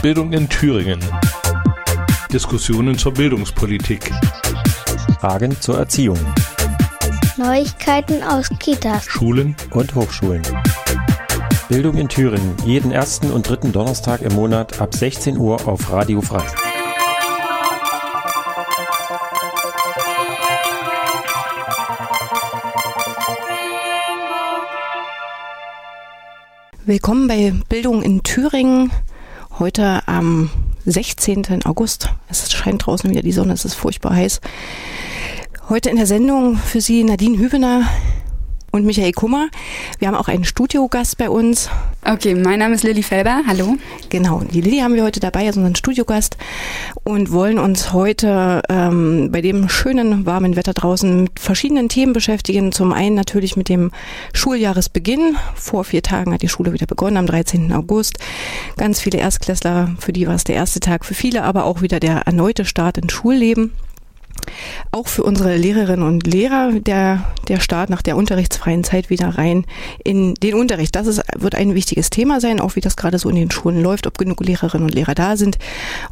Bildung in Thüringen. Diskussionen zur Bildungspolitik. Fragen zur Erziehung. Neuigkeiten aus Kitas, Schulen und Hochschulen. Bildung in Thüringen, jeden ersten und dritten Donnerstag im Monat ab 16 Uhr auf Radio Frei. Willkommen bei Bildung in Thüringen. Heute am 16. August. Es scheint draußen wieder die Sonne, es ist furchtbar heiß. Heute in der Sendung für Sie Nadine Hübener, und Michael Kummer. Wir haben auch einen Studiogast bei uns. Okay, mein Name ist Lilly Felber. Hallo. Genau, die Lilly haben wir heute dabei als unseren Studiogast und wollen uns heute ähm, bei dem schönen, warmen Wetter draußen mit verschiedenen Themen beschäftigen. Zum einen natürlich mit dem Schuljahresbeginn. Vor vier Tagen hat die Schule wieder begonnen, am 13. August. Ganz viele Erstklässler, für die war es der erste Tag, für viele aber auch wieder der erneute Start ins Schulleben. Auch für unsere Lehrerinnen und Lehrer der, der Start nach der unterrichtsfreien Zeit wieder rein in den Unterricht. Das ist, wird ein wichtiges Thema sein, auch wie das gerade so in den Schulen läuft, ob genug Lehrerinnen und Lehrer da sind,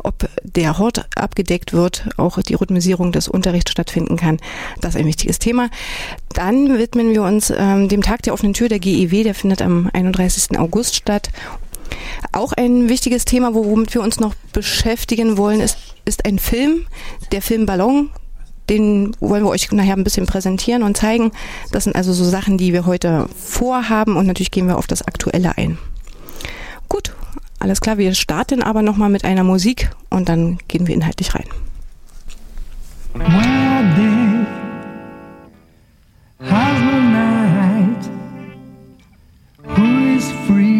ob der Hort abgedeckt wird, auch die Rhythmisierung des Unterrichts stattfinden kann. Das ist ein wichtiges Thema. Dann widmen wir uns ähm, dem Tag der offenen Tür der GEW, der findet am 31. August statt auch ein wichtiges Thema, womit wir uns noch beschäftigen wollen, ist, ist ein Film, der Film Ballon. Den wollen wir euch nachher ein bisschen präsentieren und zeigen. Das sind also so Sachen, die wir heute vorhaben und natürlich gehen wir auf das Aktuelle ein. Gut, alles klar, wir starten aber nochmal mit einer Musik und dann gehen wir inhaltlich rein. has no night. Who is free?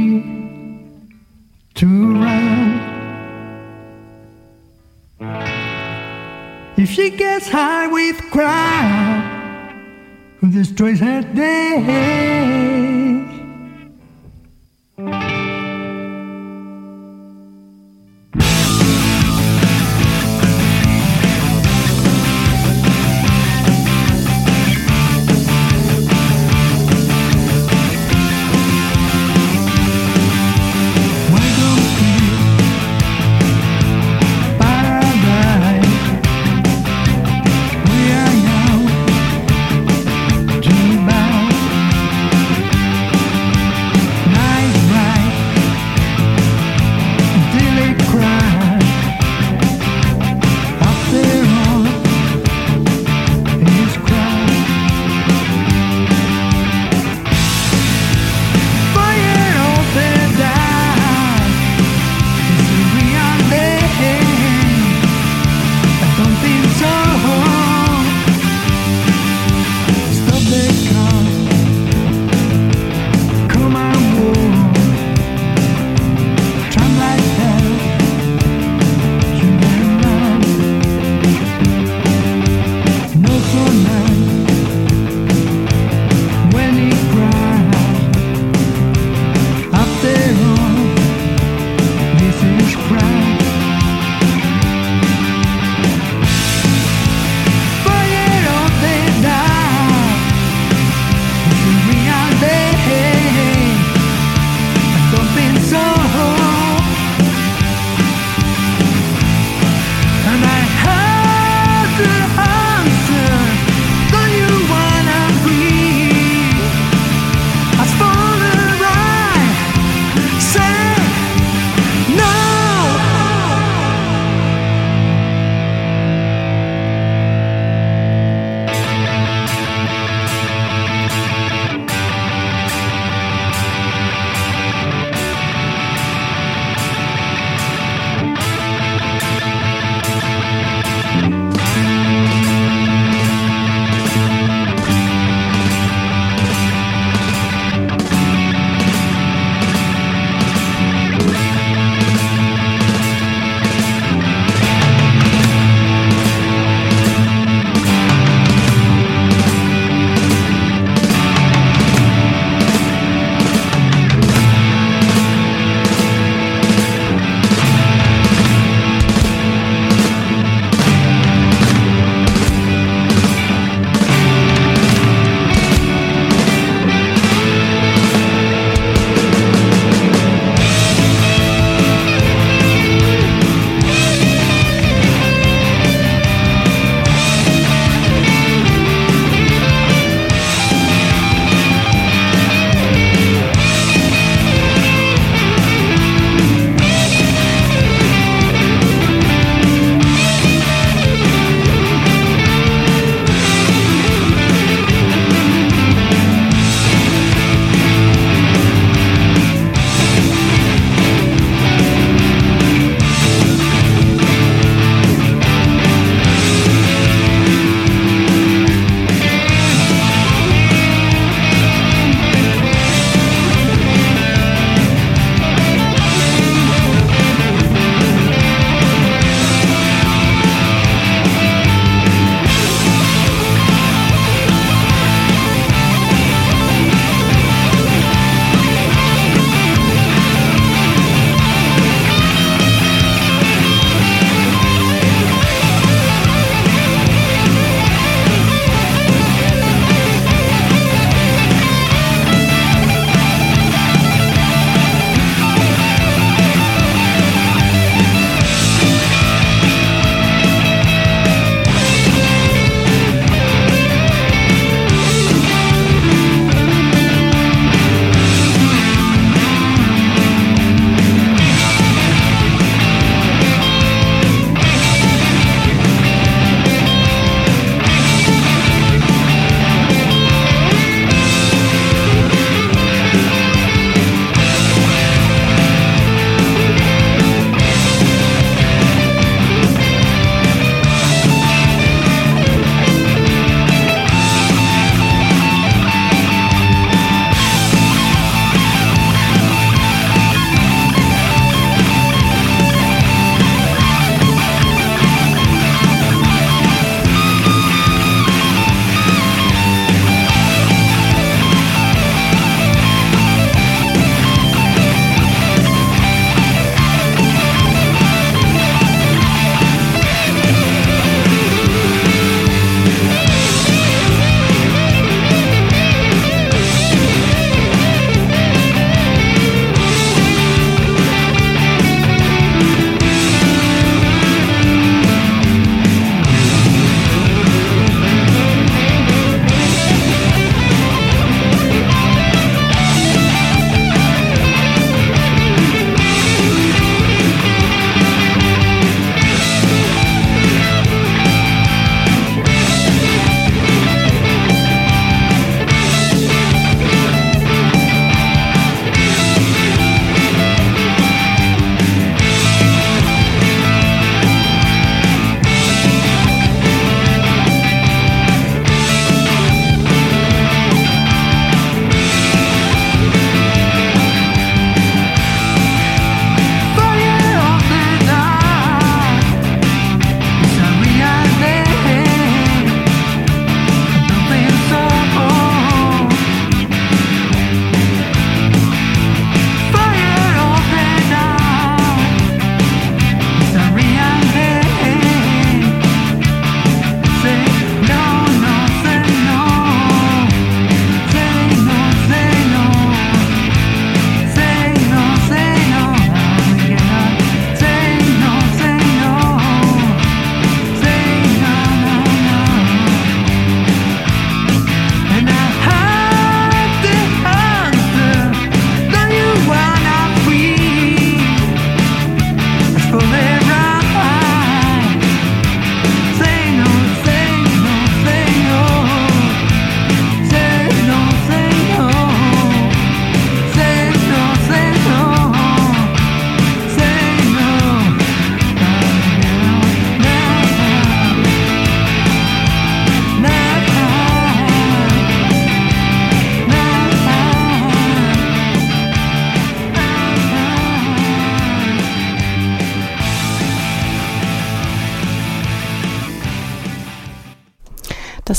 to run. If she gets high with crowd who destroys her day.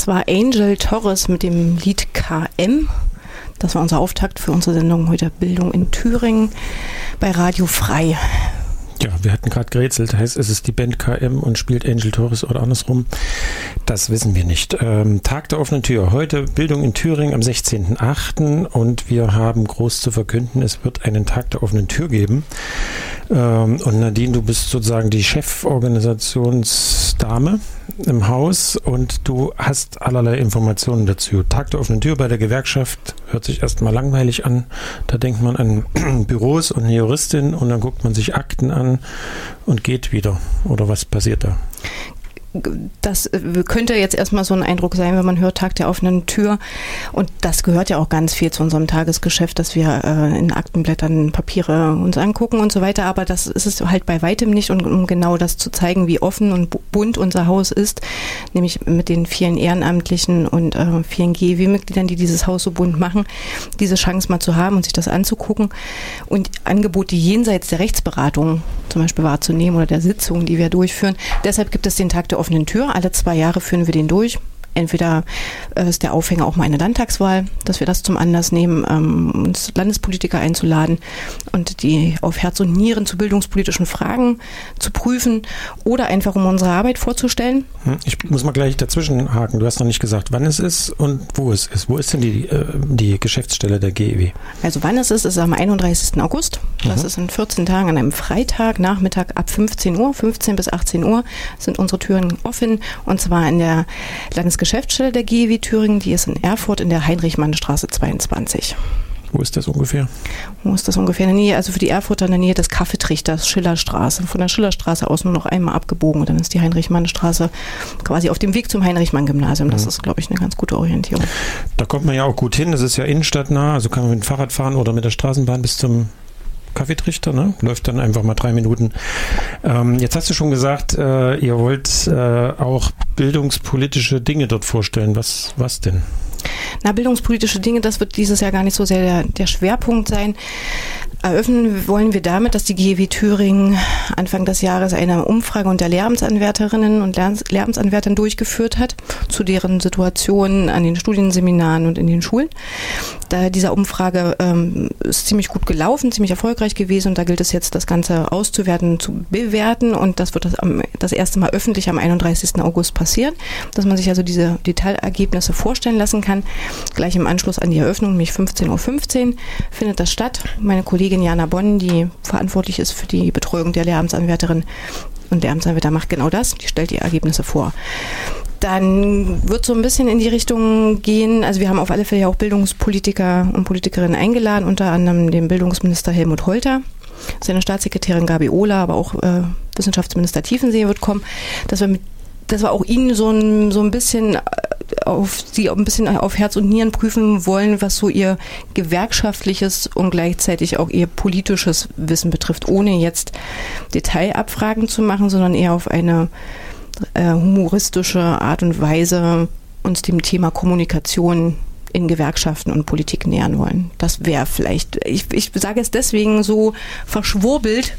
War Angel Torres mit dem Lied KM. Das war unser Auftakt für unsere Sendung heute Bildung in Thüringen bei Radio Frei. Ja, wir hatten gerade gerätselt, heißt es ist die Band KM und spielt Angel Torres oder andersrum. Das wissen wir nicht. Ähm, Tag der offenen Tür. Heute Bildung in Thüringen am 16.08. und wir haben groß zu verkünden, es wird einen Tag der offenen Tür geben. Ähm, und Nadine, du bist sozusagen die Cheforganisationsdame im Haus und du hast allerlei Informationen dazu. Tag der offenen Tür bei der Gewerkschaft hört sich erstmal langweilig an. Da denkt man an Büros und eine Juristin und dann guckt man sich Akten an und geht wieder. Oder was passiert da? Das äh, könnte jetzt erstmal so ein Eindruck sein, wenn man hört Tag der offenen Tür. Und das gehört ja auch ganz viel zu unserem Tagesgeschäft, dass wir äh, in Aktenblättern Papiere uns angucken und so weiter. Aber das ist es halt bei weitem nicht. Und um genau das zu zeigen, wie offen und bunt unser Haus ist, nämlich mit den vielen Ehrenamtlichen und äh, vielen GEW-Mitgliedern, die dieses Haus so bunt machen, diese Chance mal zu haben und sich das anzugucken und Angebote jenseits der Rechtsberatung zum Beispiel wahrzunehmen oder der Sitzungen, die wir durchführen. Deshalb gibt es den Tag der offenen Tür. Alle zwei Jahre führen wir den durch. Entweder äh, ist der Aufhänger auch mal eine Landtagswahl, dass wir das zum Anlass nehmen, ähm, uns Landespolitiker einzuladen und die auf Herz und Nieren zu bildungspolitischen Fragen zu prüfen oder einfach um unsere Arbeit vorzustellen. Hm, ich muss mal gleich dazwischen haken. Du hast noch nicht gesagt, wann es ist und wo es ist. Wo ist denn die, äh, die Geschäftsstelle der GEW? Also wann es ist, ist am 31. August. Das mhm. ist in 14 Tagen an einem Freitag, Nachmittag ab 15 Uhr, 15 bis 18 Uhr sind unsere Türen offen und zwar in der Landesgeschäftsstelle Geschäftsstelle der GEW Thüringen, die ist in Erfurt in der Heinrich-Mann-Straße 22. Wo ist das ungefähr? Wo ist das ungefähr? In der Nähe, also für die Erfurter in der Nähe des Kaffeetrichters, Schillerstraße. Von der Schillerstraße aus nur noch einmal abgebogen und dann ist die Heinrich-Mann-Straße quasi auf dem Weg zum Heinrich-Mann-Gymnasium. Das mhm. ist, glaube ich, eine ganz gute Orientierung. Da kommt man ja auch gut hin. Das ist ja innenstadtnah, also kann man mit dem Fahrrad fahren oder mit der Straßenbahn bis zum Kaffeetrichter, ne? Läuft dann einfach mal drei Minuten. Ähm, jetzt hast du schon gesagt, äh, ihr wollt äh, auch bildungspolitische Dinge dort vorstellen. Was, was denn? Na, bildungspolitische Dinge, das wird dieses Jahr gar nicht so sehr der, der Schwerpunkt sein. Eröffnen wollen wir damit, dass die GEW Thüringen Anfang des Jahres eine Umfrage unter Lehramtsanwärterinnen und Lehramtsanwärtern durchgeführt hat zu deren Situation an den Studienseminaren und in den Schulen. Da dieser Umfrage ähm, ist ziemlich gut gelaufen, ziemlich erfolgreich gewesen und da gilt es jetzt, das Ganze auszuwerten, zu bewerten und das wird das, am, das erste Mal öffentlich am 31. August passieren, dass man sich also diese Detailergebnisse vorstellen lassen kann. Gleich im Anschluss an die Eröffnung, nämlich 15.15 Uhr, findet das statt. Meine Kollegin Jana Bonn, die verantwortlich ist für die Betreuung der Lehramtsanwärterin und Lehramtsanwärter macht genau das, die stellt die Ergebnisse vor. Dann wird so ein bisschen in die Richtung gehen. Also wir haben auf alle Fälle ja auch Bildungspolitiker und Politikerinnen eingeladen, unter anderem den Bildungsminister Helmut Holter, seine Staatssekretärin Gabi Ohler, aber auch äh, Wissenschaftsminister Tiefensee wird kommen, dass wir mit dass wir auch ihnen so ein, so ein bisschen äh, auf sie ein bisschen auf Herz und Nieren prüfen wollen, was so ihr gewerkschaftliches und gleichzeitig auch ihr politisches Wissen betrifft, ohne jetzt Detailabfragen zu machen, sondern eher auf eine äh, humoristische Art und Weise uns dem Thema Kommunikation in Gewerkschaften und Politik nähern wollen. Das wäre vielleicht, ich, ich sage es deswegen so verschwurbelt,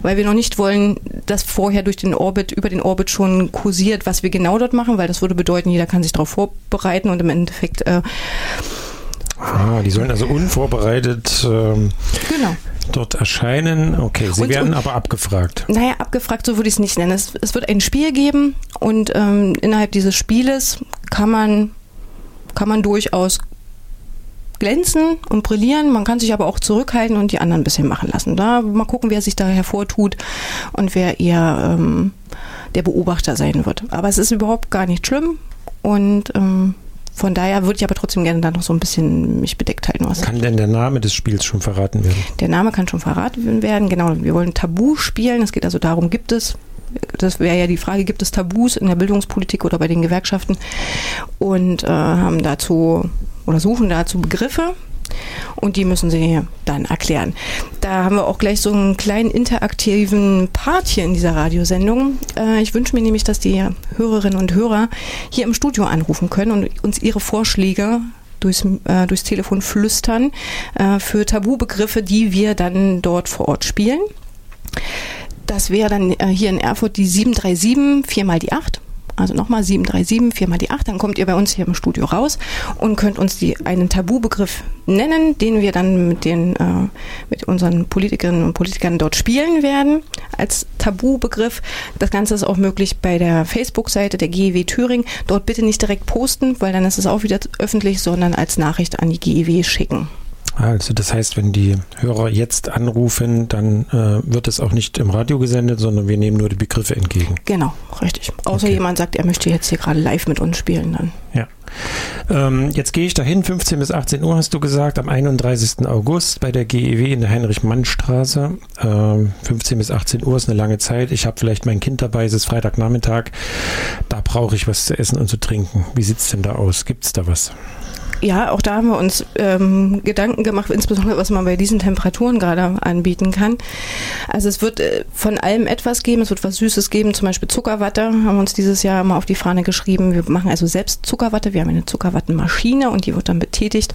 weil wir noch nicht wollen, dass vorher durch den Orbit, über den Orbit schon kursiert, was wir genau dort machen, weil das würde bedeuten, jeder kann sich darauf vorbereiten und im Endeffekt äh, Ah, die sollen also unvorbereitet ähm, genau. dort erscheinen. Okay, sie und, werden und, aber abgefragt. Naja, abgefragt, so würde ich es nicht nennen. Es, es, wird ein Spiel geben und ähm, innerhalb dieses Spieles kann man, kann man durchaus glänzen und brillieren. Man kann sich aber auch zurückhalten und die anderen ein bisschen machen lassen. Da mal gucken, wer sich da hervortut und wer eher ähm, der Beobachter sein wird. Aber es ist überhaupt gar nicht schlimm und ähm, von daher würde ich aber trotzdem gerne da noch so ein bisschen mich bedeckt halten. Was kann denn der Name des Spiels schon verraten werden? Der Name kann schon verraten werden, genau. Wir wollen Tabu spielen. Es geht also darum, gibt es das wäre ja die Frage, gibt es Tabus in der Bildungspolitik oder bei den Gewerkschaften? Und äh, haben dazu oder suchen dazu Begriffe, und die müssen sie dann erklären. Da haben wir auch gleich so einen kleinen interaktiven Part hier in dieser Radiosendung. Äh, ich wünsche mir nämlich, dass die Hörerinnen und Hörer hier im Studio anrufen können und uns ihre Vorschläge durchs, äh, durchs Telefon flüstern äh, für Tabubegriffe, die wir dann dort vor Ort spielen. Das wäre dann hier in Erfurt die 737, viermal die 8. also nochmal 737, viermal die 8, dann kommt ihr bei uns hier im Studio raus und könnt uns die, einen Tabubegriff nennen, den wir dann mit, den, äh, mit unseren Politikerinnen und Politikern dort spielen werden als Tabubegriff. Das Ganze ist auch möglich bei der Facebook-Seite der GEW Thüringen. Dort bitte nicht direkt posten, weil dann ist es auch wieder öffentlich, sondern als Nachricht an die GEW schicken. Also das heißt, wenn die Hörer jetzt anrufen, dann äh, wird es auch nicht im Radio gesendet, sondern wir nehmen nur die Begriffe entgegen. Genau, richtig. Außer Okay. jemand sagt, er möchte jetzt hier gerade live mit uns spielen, dann. Ja. Ähm, jetzt gehe ich dahin, 15 bis 18 Uhr hast du gesagt, am 31. August bei der GEW in der Heinrich-Mann-Straße. Ähm, 15 bis 18 Uhr ist eine lange Zeit. Ich habe vielleicht mein Kind dabei, es ist Freitagnachmittag. Da brauche ich was zu essen und zu trinken. Wie sieht's denn da aus? Gibt's da was? Ja, auch da haben wir uns ähm, Gedanken gemacht, insbesondere was man bei diesen Temperaturen gerade anbieten kann. Also es wird äh, von allem etwas geben, es wird was Süßes geben, zum Beispiel Zuckerwatte, haben wir uns dieses Jahr mal auf die Fahne geschrieben. Wir machen also selbst Zuckerwatte, wir haben eine Zuckerwattenmaschine und die wird dann betätigt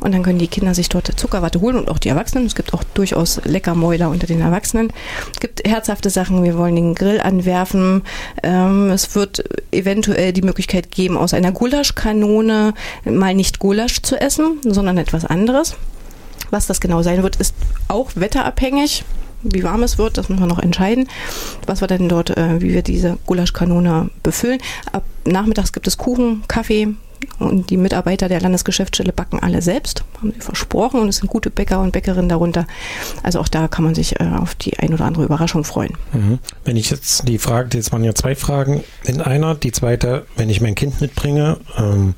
und dann können die Kinder sich dort Zuckerwatte holen und auch die Erwachsenen. Es gibt auch durchaus Leckermäuler unter den Erwachsenen. Es gibt herzhafte Sachen, wir wollen den Grill anwerfen. Ähm, es wird eventuell die Möglichkeit geben, aus einer Gulaschkanone mal nicht Gulasch zu essen, sondern etwas anderes. Was das genau sein wird, ist auch wetterabhängig. Wie warm es wird, das müssen wir noch entscheiden. Was wir denn dort, äh, wie wir diese Gulaschkanone befüllen. Ab nachmittags gibt es Kuchen, Kaffee und die Mitarbeiter der Landesgeschäftsstelle backen alle selbst, haben sie versprochen und es sind gute Bäcker und Bäckerinnen darunter. Also auch da kann man sich äh, auf die ein oder andere Überraschung freuen. Mhm. Wenn ich jetzt die Frage, jetzt waren ja zwei Fragen in einer. Die zweite, wenn ich mein Kind mitbringe, ähm,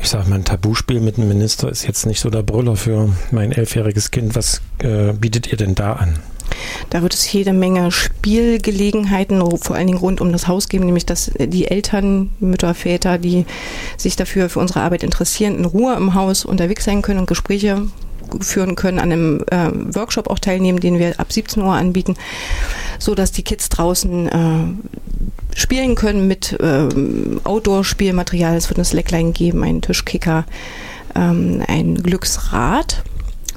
ich sage mal, ein Tabuspiel mit einem Minister ist jetzt nicht so der Brüller für mein elfjähriges Kind. Was äh, bietet ihr denn da an? Da wird es jede Menge Spielgelegenheiten, vor allen Dingen rund um das Haus geben, nämlich dass die Eltern, Mütter, Väter, die sich dafür für unsere Arbeit interessieren, in Ruhe im Haus unterwegs sein können und Gespräche führen können, an einem äh, Workshop auch teilnehmen, den wir ab 17 Uhr anbieten, so dass die Kids draußen äh, spielen können mit ähm, Outdoor-Spielmaterial. Es wird ein Slackline geben, einen Tischkicker, ähm, ein Glücksrad.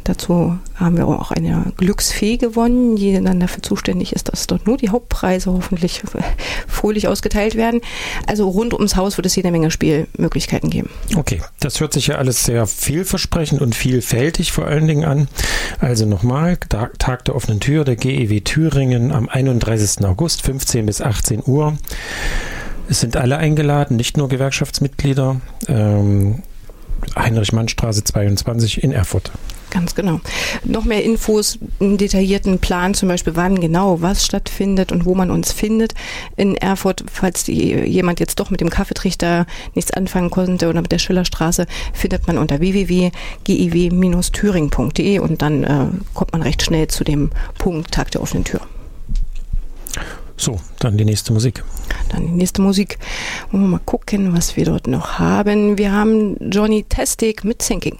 Dazu haben wir auch eine Glücksfee gewonnen, die dann dafür zuständig ist, dass dort nur die Hauptpreise hoffentlich fröhlich ausgeteilt werden. Also rund ums Haus wird es jede Menge Spielmöglichkeiten geben. Okay, das hört sich ja alles sehr vielversprechend und vielfältig vor allen Dingen an. Also nochmal, Tag der offenen Tür der GEW Thüringen am 31. August, 15 bis 18 Uhr. Es sind alle eingeladen, nicht nur Gewerkschaftsmitglieder. Ähm, Heinrich-Mann-Straße 22 in Erfurt. Ganz genau. Noch mehr Infos, einen detaillierten Plan, zum Beispiel wann genau was stattfindet und wo man uns findet in Erfurt, falls die, jemand jetzt doch mit dem Kaffeetrichter nichts anfangen konnte oder mit der Schillerstraße, findet man unter www.gew-thüring.de und dann äh, kommt man recht schnell zu dem Punkt Tag der offenen Tür. So, dann die nächste Musik. Dann die nächste Musik. Wollen wir mal gucken, was wir dort noch haben. Wir haben Johnny Testic mit Sinking.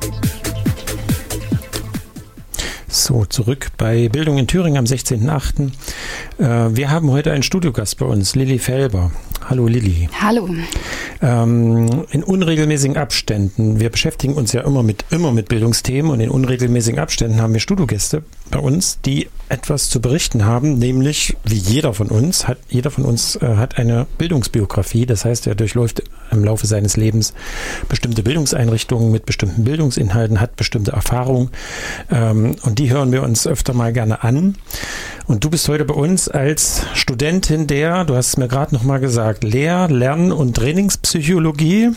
So, zurück bei Bildung in Thüringen am 16.08. Äh, wir haben heute einen Studiogast bei uns, Lilly Felber. Hallo Lilly. Hallo. Ähm, in unregelmäßigen Abständen, wir beschäftigen uns ja immer mit, immer mit Bildungsthemen und in unregelmäßigen Abständen haben wir Studiogäste bei uns, die etwas zu berichten haben, nämlich wie jeder von uns hat, jeder von uns äh, hat eine Bildungsbiografie, das heißt, er durchläuft im Laufe seines Lebens bestimmte Bildungseinrichtungen mit bestimmten Bildungsinhalten, hat bestimmte Erfahrungen ähm, und die hören wir uns öfter mal gerne an. Und du bist heute bei uns als Studentin der, du hast es mir gerade noch mal gesagt, Lehr-, Lern- und Trainingspsychologie.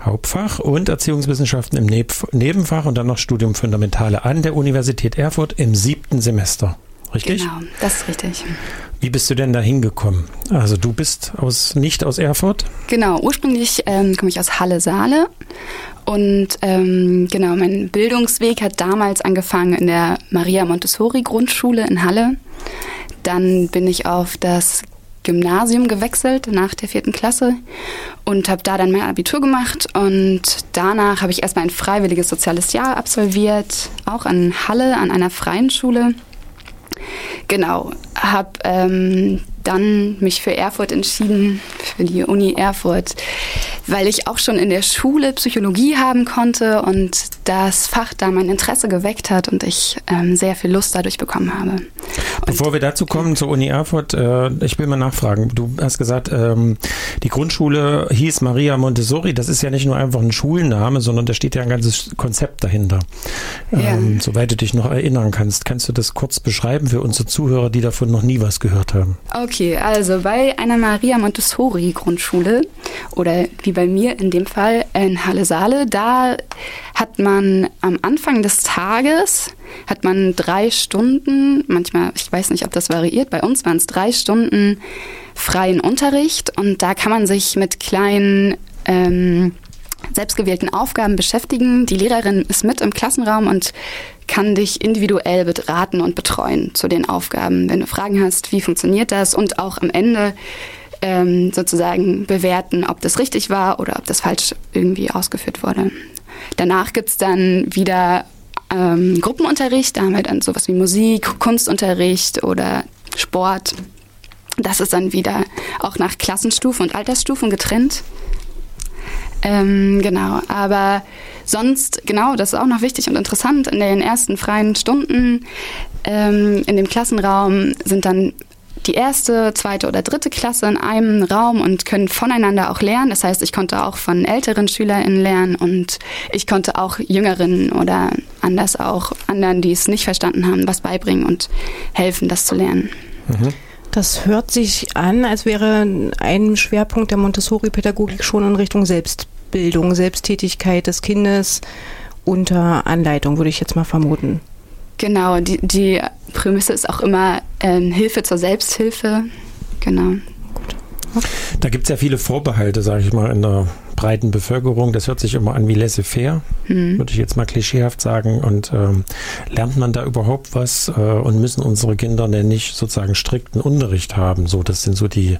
Hauptfach und Erziehungswissenschaften im Nebenfach und dann noch Studium Fundamentale an der Universität Erfurt im siebten Semester. Richtig? Genau, das ist richtig. Wie bist du denn da hingekommen? Also du bist aus, nicht aus Erfurt? Genau, ursprünglich ähm, komme ich aus Halle-Saale und ähm, genau, mein Bildungsweg hat damals angefangen in der Maria Montessori Grundschule in Halle. Dann bin ich auf das Gymnasium gewechselt nach der vierten Klasse und habe da dann mein Abitur gemacht und danach habe ich erstmal ein freiwilliges soziales Jahr absolviert, auch an Halle an einer freien Schule. Genau, habe ähm, dann mich für Erfurt entschieden, für die Uni Erfurt, weil ich auch schon in der Schule Psychologie haben konnte und das Fach da mein Interesse geweckt hat und ich ähm, sehr viel Lust dadurch bekommen habe. Und Bevor wir dazu kommen zur Uni Erfurt, äh, ich will mal nachfragen. Du hast gesagt, ähm, die Grundschule hieß Maria Montessori. Das ist ja nicht nur einfach ein Schulname, sondern da steht ja ein ganzes Konzept dahinter. Ähm, ja. Soweit du dich noch erinnern kannst, kannst du das kurz beschreiben für unsere Zuhörer, die davon noch nie was gehört haben? Okay, also bei einer Maria Montessori Grundschule oder wie bei mir in dem Fall in Halle Saale, da hat man am Anfang des Tages hat man drei Stunden, manchmal, ich weiß nicht, ob das variiert, bei uns waren es drei Stunden freien Unterricht und da kann man sich mit kleinen ähm, selbstgewählten Aufgaben beschäftigen. Die Lehrerin ist mit im Klassenraum und kann dich individuell beraten und betreuen zu den Aufgaben. Wenn du Fragen hast, wie funktioniert das und auch am Ende ähm, sozusagen bewerten, ob das richtig war oder ob das falsch irgendwie ausgeführt wurde. Danach gibt es dann wieder ähm, Gruppenunterricht, da haben wir dann sowas wie Musik, Kunstunterricht oder Sport. Das ist dann wieder auch nach Klassenstufen und Altersstufen getrennt. Ähm, genau, aber sonst, genau, das ist auch noch wichtig und interessant, in den ersten freien Stunden ähm, in dem Klassenraum sind dann die erste, zweite oder dritte Klasse in einem Raum und können voneinander auch lernen. Das heißt, ich konnte auch von älteren SchülerInnen lernen und ich konnte auch Jüngeren oder anders auch anderen, die es nicht verstanden haben, was beibringen und helfen, das zu lernen. Mhm. Das hört sich an, als wäre ein Schwerpunkt der Montessori-Pädagogik schon in Richtung Selbstbildung, Selbsttätigkeit des Kindes unter Anleitung, würde ich jetzt mal vermuten. Genau, die, die Prämisse ist auch immer ähm, Hilfe zur Selbsthilfe. Genau. Da gibt es ja viele Vorbehalte, sage ich mal, in der breiten Bevölkerung. Das hört sich immer an wie laissez-faire, mhm. würde ich jetzt mal klischeehaft sagen. Und ähm, lernt man da überhaupt was äh, und müssen unsere Kinder denn nicht sozusagen strikten Unterricht haben? So, das sind so die,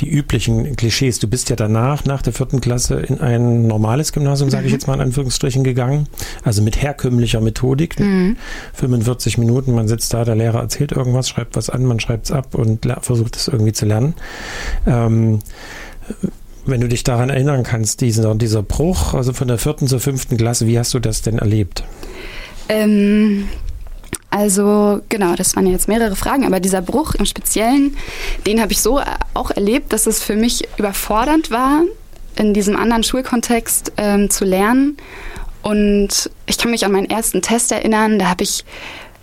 die üblichen Klischees. Du bist ja danach, nach der vierten Klasse, in ein normales Gymnasium, sage mhm. ich jetzt mal in Anführungsstrichen, gegangen. Also mit herkömmlicher Methodik. Mhm. 45 Minuten, man sitzt da, der Lehrer erzählt irgendwas, schreibt was an, man schreibt es ab und versucht es irgendwie zu lernen. Ähm, wenn du dich daran erinnern kannst, dieser, dieser Bruch, also von der vierten zur fünften Klasse, wie hast du das denn erlebt? Ähm, also genau, das waren jetzt mehrere Fragen, aber dieser Bruch im Speziellen, den habe ich so auch erlebt, dass es für mich überfordernd war, in diesem anderen Schulkontext ähm, zu lernen. Und ich kann mich an meinen ersten Test erinnern, da habe ich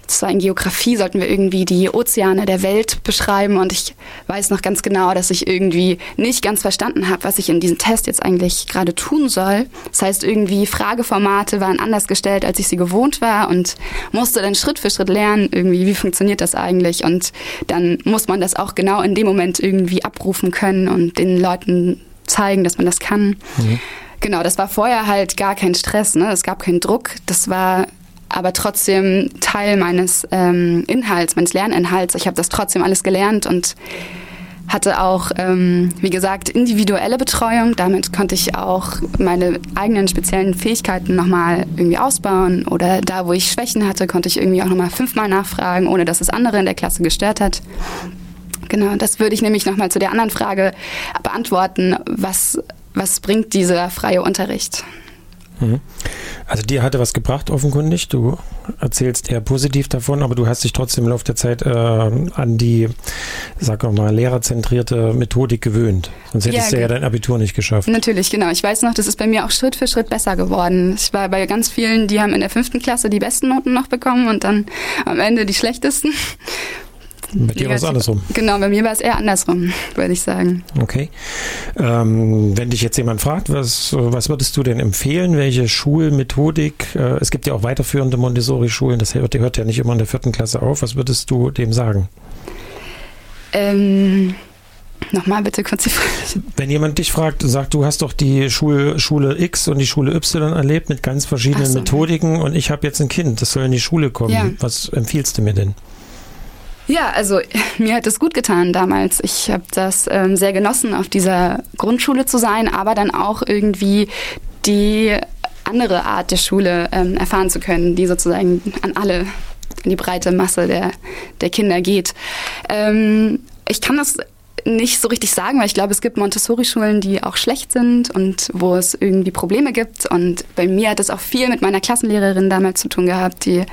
das war in Geografie, sollten wir irgendwie die Ozeane der Welt beschreiben und ich weiß noch ganz genau, dass ich irgendwie nicht ganz verstanden habe, was ich in diesem Test jetzt eigentlich gerade tun soll. Das heißt, irgendwie Frageformate waren anders gestellt, als ich sie gewohnt war und musste dann Schritt für Schritt lernen, irgendwie, wie funktioniert das eigentlich und dann muss man das auch genau in dem Moment irgendwie abrufen können und den Leuten zeigen, dass man das kann. Mhm. Genau, das war vorher halt gar kein Stress, ne? Es gab keinen Druck. Das war aber trotzdem Teil meines ähm, Inhalts, meines Lerninhalts. Ich habe das trotzdem alles gelernt und hatte auch, ähm, wie gesagt, individuelle Betreuung. Damit konnte ich auch meine eigenen speziellen Fähigkeiten nochmal irgendwie ausbauen. Oder da, wo ich Schwächen hatte, konnte ich irgendwie auch nochmal fünfmal nachfragen, ohne dass es andere in der Klasse gestört hat. Genau, das würde ich nämlich nochmal zu der anderen Frage beantworten. Was, was bringt dieser freie Unterricht? Mhm. Also dir hatte was gebracht, offenkundig. Du erzählst eher positiv davon, aber du hast dich trotzdem im Laufe der Zeit äh, an die, sag mal, lehrerzentrierte Methodik gewöhnt. Sonst hättest ja, du ja dein Abitur nicht geschafft. Natürlich, genau. Ich weiß noch, das ist bei mir auch Schritt für Schritt besser geworden. Ich war bei ganz vielen, die haben in der fünften Klasse die besten Noten noch bekommen und dann am Ende die schlechtesten. Bei dir war es andersrum. Genau, bei mir war es eher andersrum, würde ich sagen. Okay. Ähm, wenn dich jetzt jemand fragt, was, was würdest du denn empfehlen? Welche Schulmethodik? Äh, es gibt ja auch weiterführende Montessori-Schulen, das hört, hört ja nicht immer in der vierten Klasse auf. Was würdest du dem sagen? Ähm, Nochmal bitte kurz die Frage. Wenn jemand dich fragt, sagt, du hast doch die Schule, Schule X und die Schule Y erlebt mit ganz verschiedenen so. Methodiken und ich habe jetzt ein Kind, das soll in die Schule kommen. Ja. Was empfiehlst du mir denn? Ja, also mir hat es gut getan damals. Ich habe das ähm, sehr genossen, auf dieser Grundschule zu sein, aber dann auch irgendwie die andere Art der Schule ähm, erfahren zu können, die sozusagen an alle, an die breite Masse der, der Kinder geht. Ähm, ich kann das nicht so richtig sagen, weil ich glaube, es gibt Montessori-Schulen, die auch schlecht sind und wo es irgendwie Probleme gibt. Und bei mir hat es auch viel mit meiner Klassenlehrerin damals zu tun gehabt, die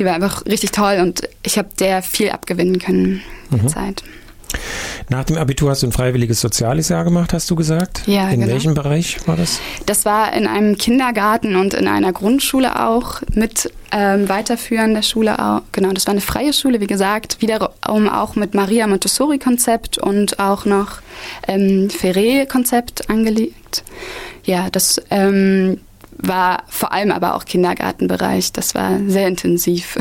die war einfach richtig toll und ich habe der viel abgewinnen können in der mhm. Zeit. Nach dem Abitur hast du ein freiwilliges soziales Jahr gemacht, hast du gesagt? Ja. In genau. welchem Bereich war das? Das war in einem Kindergarten und in einer Grundschule auch, mit ähm, weiterführender Schule auch. Genau, das war eine freie Schule, wie gesagt, wiederum auch mit Maria Montessori-Konzept und auch noch ähm, Ferré-Konzept angelegt. Ja, das ähm, war vor allem aber auch Kindergartenbereich. Das war sehr intensiv.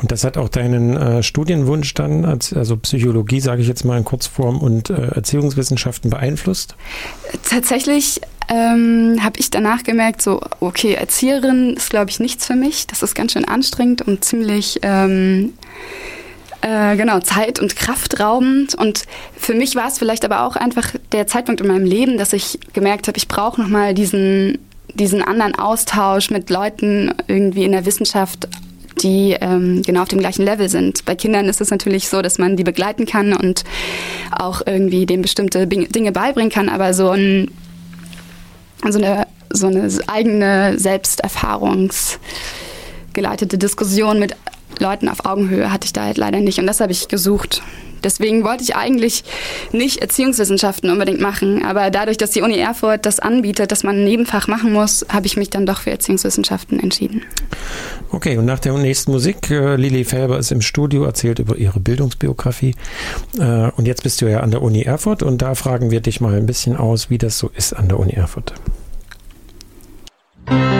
Und das hat auch deinen äh, Studienwunsch dann, als, also Psychologie, sage ich jetzt mal in Kurzform, und äh, Erziehungswissenschaften beeinflusst? Tatsächlich ähm, habe ich danach gemerkt, so, okay, Erzieherin ist, glaube ich, nichts für mich. Das ist ganz schön anstrengend und ziemlich... Ähm, äh, genau, zeit- und kraftraubend. Und für mich war es vielleicht aber auch einfach der Zeitpunkt in meinem Leben, dass ich gemerkt habe, ich brauche nochmal diesen diesen anderen Austausch mit Leuten irgendwie in der Wissenschaft die ähm, genau auf dem gleichen Level sind. Bei Kindern ist es natürlich so, dass man die begleiten kann und auch irgendwie dem bestimmte Dinge beibringen kann, aber so, ein, so, eine, so eine eigene selbsterfahrungsgeleitete Diskussion mit Leuten auf Augenhöhe hatte ich da halt leider nicht und das habe ich gesucht. Deswegen wollte ich eigentlich nicht Erziehungswissenschaften unbedingt machen, aber dadurch, dass die Uni Erfurt das anbietet, dass man ein Nebenfach machen muss, habe ich mich dann doch für Erziehungswissenschaften entschieden. Okay, und nach der nächsten Musik, äh, Lili Felber ist im Studio, erzählt über ihre Bildungsbiografie. Äh, und jetzt bist du ja an der Uni Erfurt und da fragen wir dich mal ein bisschen aus, wie das so ist an der Uni Erfurt. Ist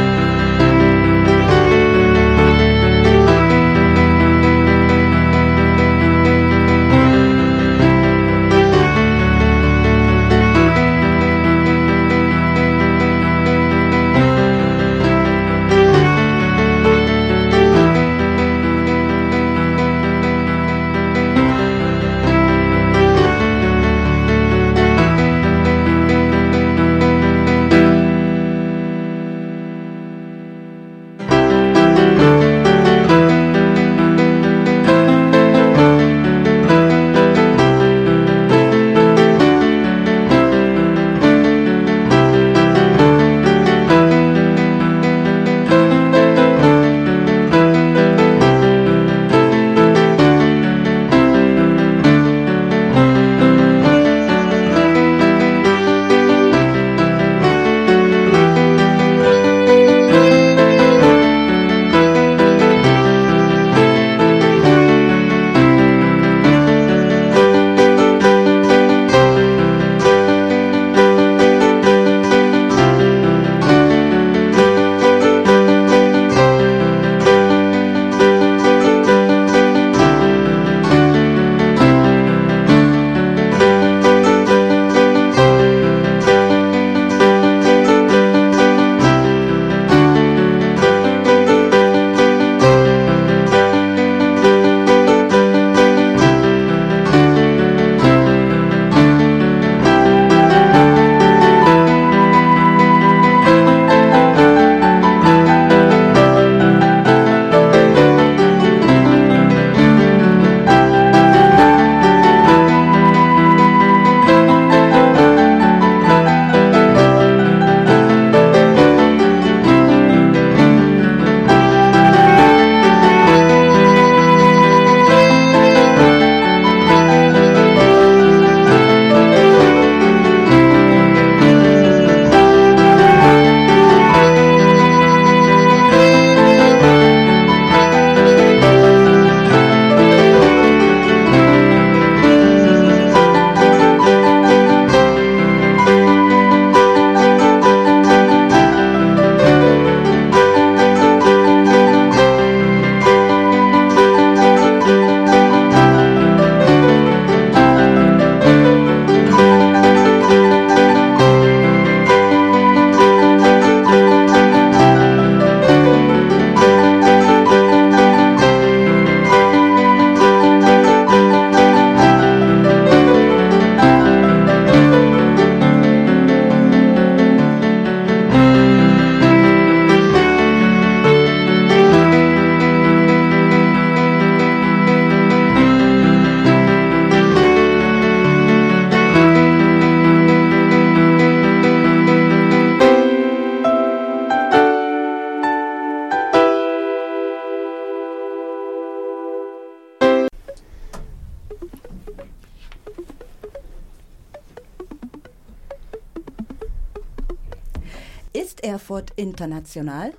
international?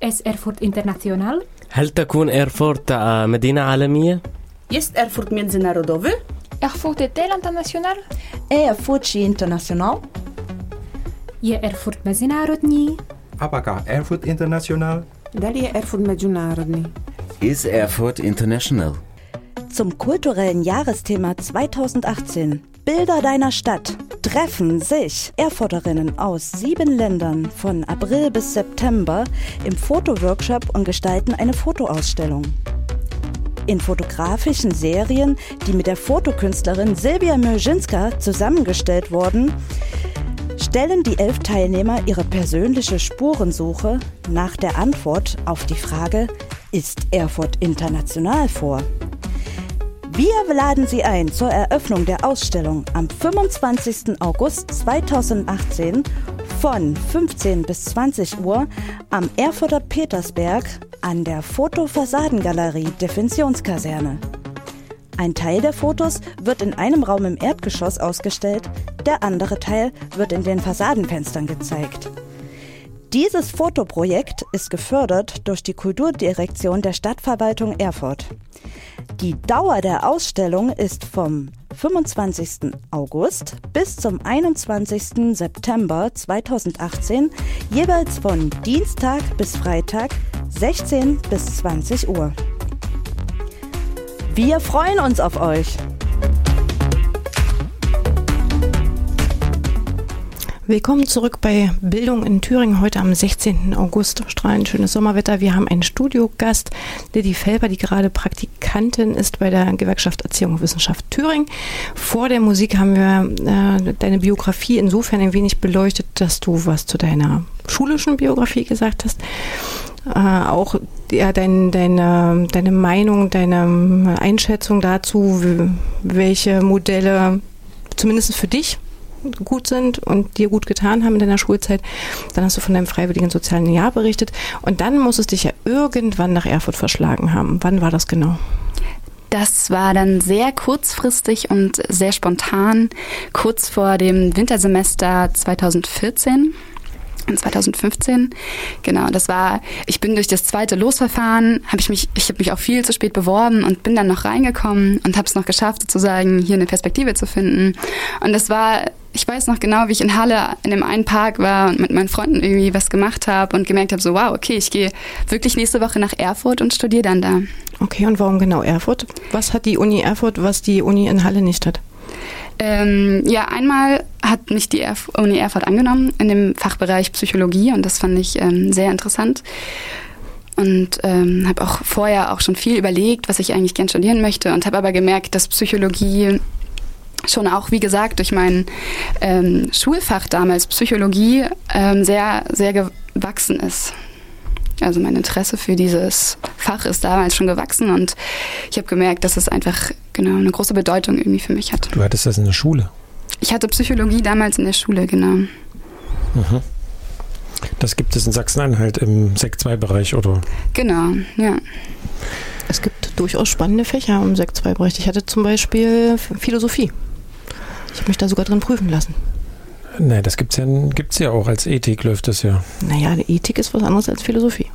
Es Erfurt international? هل تكون إيرفورت مدينة عالمية؟ Jest Erfurt międzynarodowy? Erfurt est-elle international? Erfurt international? Je Erfurt mezinárodní? Abaca Erfurt international? Da je Erfurt međunarodni. Is Erfurt international? Zum kulturellen Jahresthema 2018 Bilder deiner Stadt treffen sich Erfurterinnen aus sieben Ländern von April bis September im Fotoworkshop und gestalten eine Fotoausstellung. In fotografischen Serien, die mit der Fotokünstlerin Silvia Myrzinska zusammengestellt wurden, stellen die elf Teilnehmer ihre persönliche Spurensuche nach der Antwort auf die Frage, ist Erfurt international vor? Wir laden Sie ein zur Eröffnung der Ausstellung am 25. August 2018 von 15 bis 20 Uhr am Erfurter Petersberg an der Fotofassadengalerie Defensionskaserne. Ein Teil der Fotos wird in einem Raum im Erdgeschoss ausgestellt, der andere Teil wird in den Fassadenfenstern gezeigt. Dieses Fotoprojekt ist gefördert durch die Kulturdirektion der Stadtverwaltung Erfurt. Die Dauer der Ausstellung ist vom 25. August bis zum 21. September 2018 jeweils von Dienstag bis Freitag 16 bis 20 Uhr. Wir freuen uns auf euch! Willkommen zurück bei Bildung in Thüringen. Heute am 16. August. Strahlend schönes Sommerwetter. Wir haben einen Studiogast, Lilly Felber, die gerade Praktikantin ist bei der Gewerkschaft Erziehung und Wissenschaft Thüringen. Vor der Musik haben wir äh, deine Biografie insofern ein wenig beleuchtet, dass du was zu deiner schulischen Biografie gesagt hast. Äh, auch ja, dein, deine, deine Meinung, deine Einschätzung dazu, welche Modelle zumindest für dich gut sind und dir gut getan haben in deiner Schulzeit. Dann hast du von deinem freiwilligen sozialen Jahr berichtet und dann muss es dich ja irgendwann nach Erfurt verschlagen haben. Wann war das genau? Das war dann sehr kurzfristig und sehr spontan, kurz vor dem Wintersemester 2014. 2015. Genau, das war, ich bin durch das zweite Losverfahren, habe ich mich, ich habe mich auch viel zu spät beworben und bin dann noch reingekommen und habe es noch geschafft, sozusagen hier eine Perspektive zu finden. Und das war, ich weiß noch genau, wie ich in Halle in dem einen Park war und mit meinen Freunden irgendwie was gemacht habe und gemerkt habe, so wow, okay, ich gehe wirklich nächste Woche nach Erfurt und studiere dann da. Okay, und warum genau Erfurt? Was hat die Uni Erfurt, was die Uni in Halle nicht hat? Ähm, ja, einmal hat mich die Erf Uni Erfurt angenommen in dem Fachbereich Psychologie und das fand ich ähm, sehr interessant. Und ähm, habe auch vorher auch schon viel überlegt, was ich eigentlich gern studieren möchte und habe aber gemerkt, dass Psychologie schon auch, wie gesagt, durch mein ähm, Schulfach damals Psychologie ähm, sehr, sehr gewachsen ist. Also mein Interesse für dieses Fach ist damals schon gewachsen und ich habe gemerkt, dass es einfach genau eine große Bedeutung irgendwie für mich hat. Du hattest das in der Schule? Ich hatte Psychologie damals in der Schule, genau. Mhm. Das gibt es in Sachsen-Anhalt im Sekt 2-Bereich, oder? Genau, ja. Es gibt durchaus spannende Fächer im Sekt 2-Bereich. Ich hatte zum Beispiel Philosophie. Ich habe mich da sogar drin prüfen lassen. Nein, das gibt es ja, gibt's ja auch. Als Ethik läuft das ja. Naja, Ethik ist was anderes als Philosophie.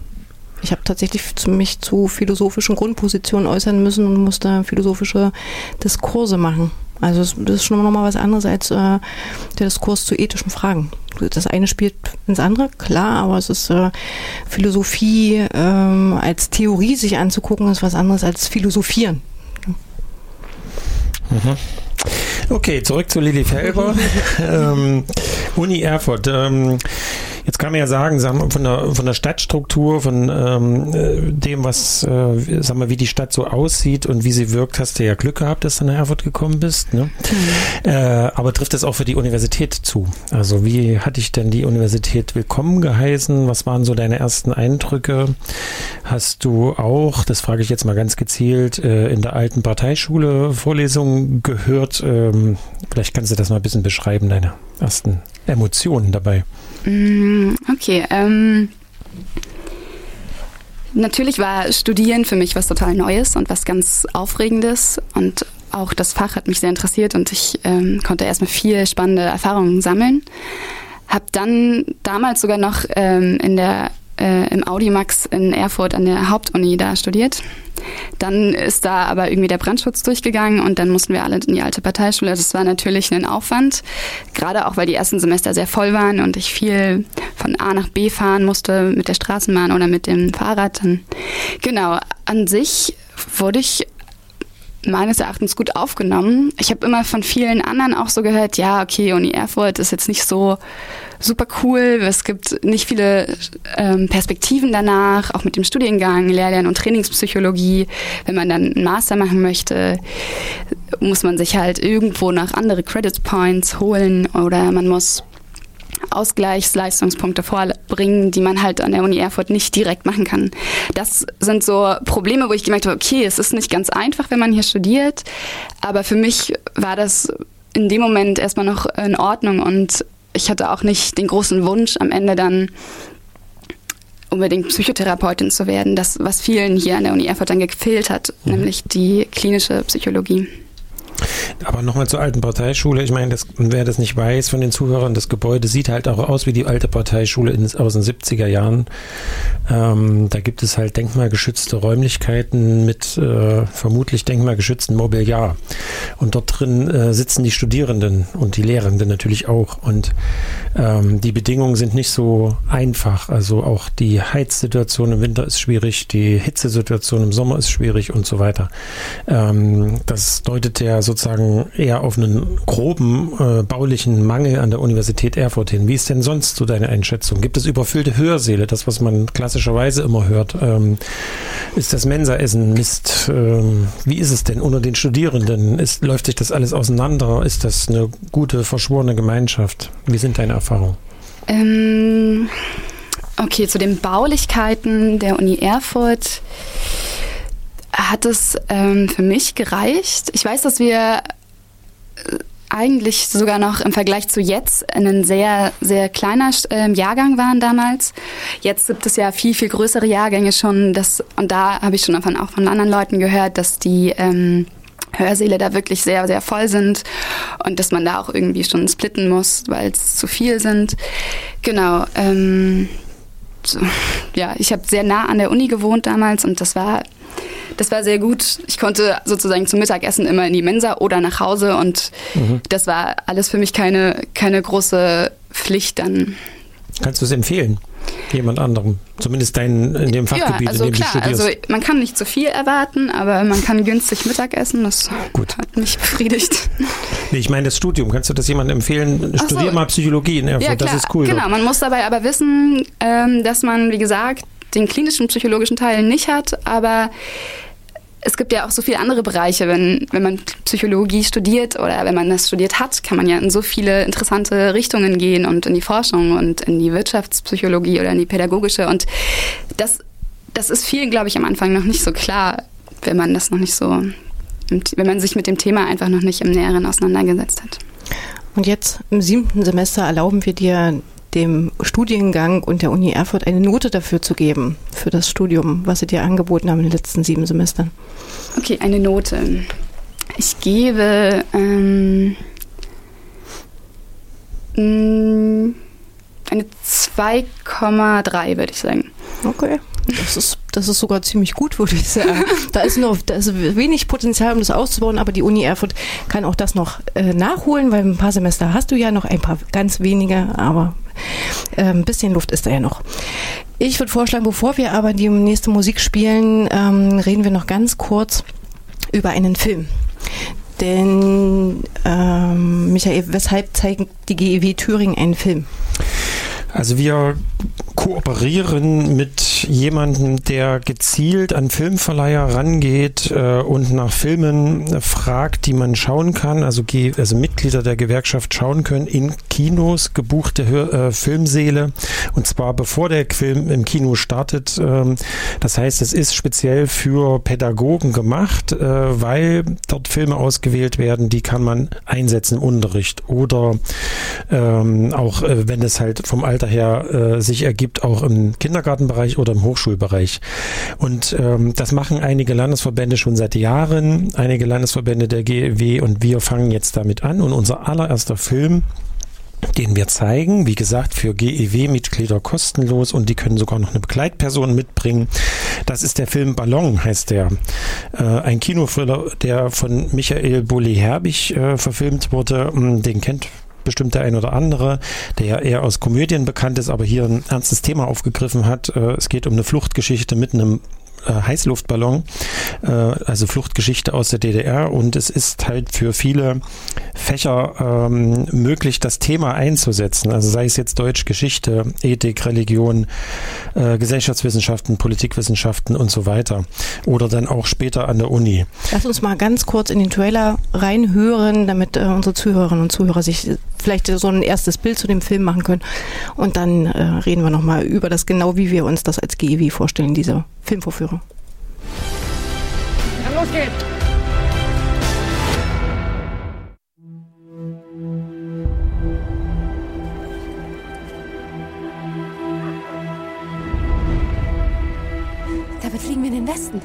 Ich habe tatsächlich mich zu philosophischen Grundpositionen äußern müssen und musste philosophische Diskurse machen. Also das ist schon nochmal was anderes als äh, der Diskurs zu ethischen Fragen. Das eine spielt ins andere, klar, aber es ist äh, Philosophie ähm, als Theorie sich anzugucken, ist was anderes als philosophieren. Mhm. Okay, zurück zu Lilly Felber. ähm, Uni Erfurt. Ähm, Jetzt kann man ja sagen, sagen wir, von, der, von der Stadtstruktur, von ähm, äh, dem, was, äh, sagen wir, wie die Stadt so aussieht und wie sie wirkt, hast du ja Glück gehabt, dass du nach Erfurt gekommen bist. Ne? Mhm. Äh, aber trifft das auch für die Universität zu? Also wie hatte ich denn die Universität willkommen geheißen? Was waren so deine ersten Eindrücke? Hast du auch, das frage ich jetzt mal ganz gezielt, äh, in der alten Parteischule Vorlesungen gehört? Ähm, vielleicht kannst du das mal ein bisschen beschreiben, deine ersten Emotionen dabei. Mm, okay, ähm, natürlich war Studieren für mich was total Neues und was ganz Aufregendes und auch das Fach hat mich sehr interessiert und ich ähm, konnte erstmal viel spannende Erfahrungen sammeln. habe dann damals sogar noch ähm, in der äh, im Audimax in Erfurt an der Hauptuni da studiert. Dann ist da aber irgendwie der Brandschutz durchgegangen und dann mussten wir alle in die alte Parteischule. Das war natürlich ein Aufwand, gerade auch weil die ersten Semester sehr voll waren und ich viel von A nach B fahren musste mit der Straßenbahn oder mit dem Fahrrad. Genau, an sich wurde ich meines Erachtens gut aufgenommen. Ich habe immer von vielen anderen auch so gehört, ja, okay, Uni Erfurt ist jetzt nicht so super cool. Es gibt nicht viele ähm, Perspektiven danach, auch mit dem Studiengang Lehrlern- und Trainingspsychologie. Wenn man dann einen Master machen möchte, muss man sich halt irgendwo nach andere Credit Points holen oder man muss Ausgleichsleistungspunkte vorbringen, die man halt an der Uni Erfurt nicht direkt machen kann. Das sind so Probleme, wo ich gemerkt habe, okay, es ist nicht ganz einfach, wenn man hier studiert, aber für mich war das in dem Moment erstmal noch in Ordnung und ich hatte auch nicht den großen Wunsch, am Ende dann unbedingt Psychotherapeutin zu werden, das, was vielen hier an der Uni Erfurt dann gefehlt hat, mhm. nämlich die klinische Psychologie. Aber nochmal zur alten Parteischule. Ich meine, das, wer das nicht weiß von den Zuhörern, das Gebäude sieht halt auch aus wie die alte Parteischule in, aus den 70er Jahren. Ähm, da gibt es halt denkmalgeschützte Räumlichkeiten mit äh, vermutlich denkmalgeschützten Mobiliar. Und dort drin äh, sitzen die Studierenden und die Lehrenden natürlich auch. Und ähm, die Bedingungen sind nicht so einfach. Also auch die Heizsituation im Winter ist schwierig, die Hitzesituation im Sommer ist schwierig und so weiter. Ähm, das deutet ja sozusagen eher auf einen groben äh, baulichen Mangel an der Universität Erfurt hin. Wie ist denn sonst so deine Einschätzung? Gibt es überfüllte Hörsäle, das, was man klassischerweise immer hört? Ähm, ist das Mensaessen Mist? Ähm, wie ist es denn unter den Studierenden? Ist, läuft sich das alles auseinander? Ist das eine gute, verschworene Gemeinschaft? Wie sind deine Erfahrungen? Ähm, okay, zu den Baulichkeiten der Uni Erfurt hat es ähm, für mich gereicht. Ich weiß, dass wir äh, eigentlich sogar noch im Vergleich zu jetzt ein sehr, sehr kleiner äh, Jahrgang waren damals. Jetzt gibt es ja viel, viel größere Jahrgänge schon. Das, und da habe ich schon von, auch von anderen Leuten gehört, dass die ähm, Hörsäle da wirklich sehr, sehr voll sind und dass man da auch irgendwie schon splitten muss, weil es zu viel sind. Genau. Ähm, so, ja, ich habe sehr nah an der Uni gewohnt damals und das war das war sehr gut. Ich konnte sozusagen zum Mittagessen immer in die Mensa oder nach Hause und mhm. das war alles für mich keine, keine große Pflicht dann. Kannst du es empfehlen? Jemand anderem? Zumindest dein, in dem Fachgebiet, ja, also in dem klar, du studierst. Also man kann nicht zu viel erwarten, aber man kann günstig Mittag essen. Das Gut. hat mich befriedigt. Nee, ich meine das Studium. Kannst du das jemandem empfehlen? Studier so. mal Psychologie in Erfurt. Ja. Das ist cool. Genau, man muss dabei aber wissen, ähm, dass man, wie gesagt, den klinischen psychologischen Teil nicht hat, aber es gibt ja auch so viele andere Bereiche, wenn, wenn man Psychologie studiert oder wenn man das studiert hat, kann man ja in so viele interessante Richtungen gehen und in die Forschung und in die Wirtschaftspsychologie oder in die pädagogische. Und das, das ist vielen, glaube ich, am Anfang noch nicht so klar, wenn man das noch nicht so, wenn man sich mit dem Thema einfach noch nicht im Näheren auseinandergesetzt hat. Und jetzt im siebten Semester erlauben wir dir dem Studiengang und der Uni Erfurt eine Note dafür zu geben, für das Studium, was sie dir angeboten haben in den letzten sieben Semestern? Okay, eine Note. Ich gebe ähm, mm, eine 2,3, würde ich sagen. Okay. Das ist, das ist sogar ziemlich gut, würde ich sagen. Da ist noch da ist wenig Potenzial, um das auszubauen, aber die Uni Erfurt kann auch das noch äh, nachholen, weil ein paar Semester hast du ja noch, ein paar ganz wenige, aber ein bisschen Luft ist da ja noch. Ich würde vorschlagen, bevor wir aber die nächste Musik spielen, ähm, reden wir noch ganz kurz über einen Film. Denn ähm, Michael, weshalb zeigt die GEW Thüringen einen Film? Also wir kooperieren mit jemandem, der gezielt an Filmverleiher rangeht äh, und nach Filmen fragt, die man schauen kann, also, also Mitglieder der Gewerkschaft schauen können, in Kinos, gebuchte äh, Filmsäle und zwar bevor der Film im Kino startet. Ähm, das heißt, es ist speziell für Pädagogen gemacht, äh, weil dort Filme ausgewählt werden, die kann man einsetzen im Unterricht oder ähm, auch äh, wenn es halt vom Alter her äh, sich ergibt, auch im Kindergartenbereich oder im Hochschulbereich. Und ähm, das machen einige Landesverbände schon seit Jahren, einige Landesverbände der GEW und wir fangen jetzt damit an. Und unser allererster Film den wir zeigen. Wie gesagt, für GEW-Mitglieder kostenlos und die können sogar noch eine Begleitperson mitbringen. Das ist der Film Ballon, heißt der. Äh, ein Kinothriller, der von Michael Bulli-Herbig äh, verfilmt wurde. Hm, den kennt bestimmt der ein oder andere, der ja eher aus Komödien bekannt ist, aber hier ein ernstes Thema aufgegriffen hat. Äh, es geht um eine Fluchtgeschichte mit einem äh, Heißluftballon, äh, also Fluchtgeschichte aus der DDR und es ist halt für viele Fächer ähm, möglich, das Thema einzusetzen. Also sei es jetzt Deutsch, Geschichte, Ethik, Religion, äh, Gesellschaftswissenschaften, Politikwissenschaften und so weiter. Oder dann auch später an der Uni. Lass uns mal ganz kurz in den Trailer reinhören, damit äh, unsere Zuhörerinnen und Zuhörer sich vielleicht so ein erstes Bild zu dem Film machen können. Und dann äh, reden wir nochmal über das genau, wie wir uns das als GEW vorstellen, diese Filmvorführung. Losgehen! Damit fliegen wir in den Westen.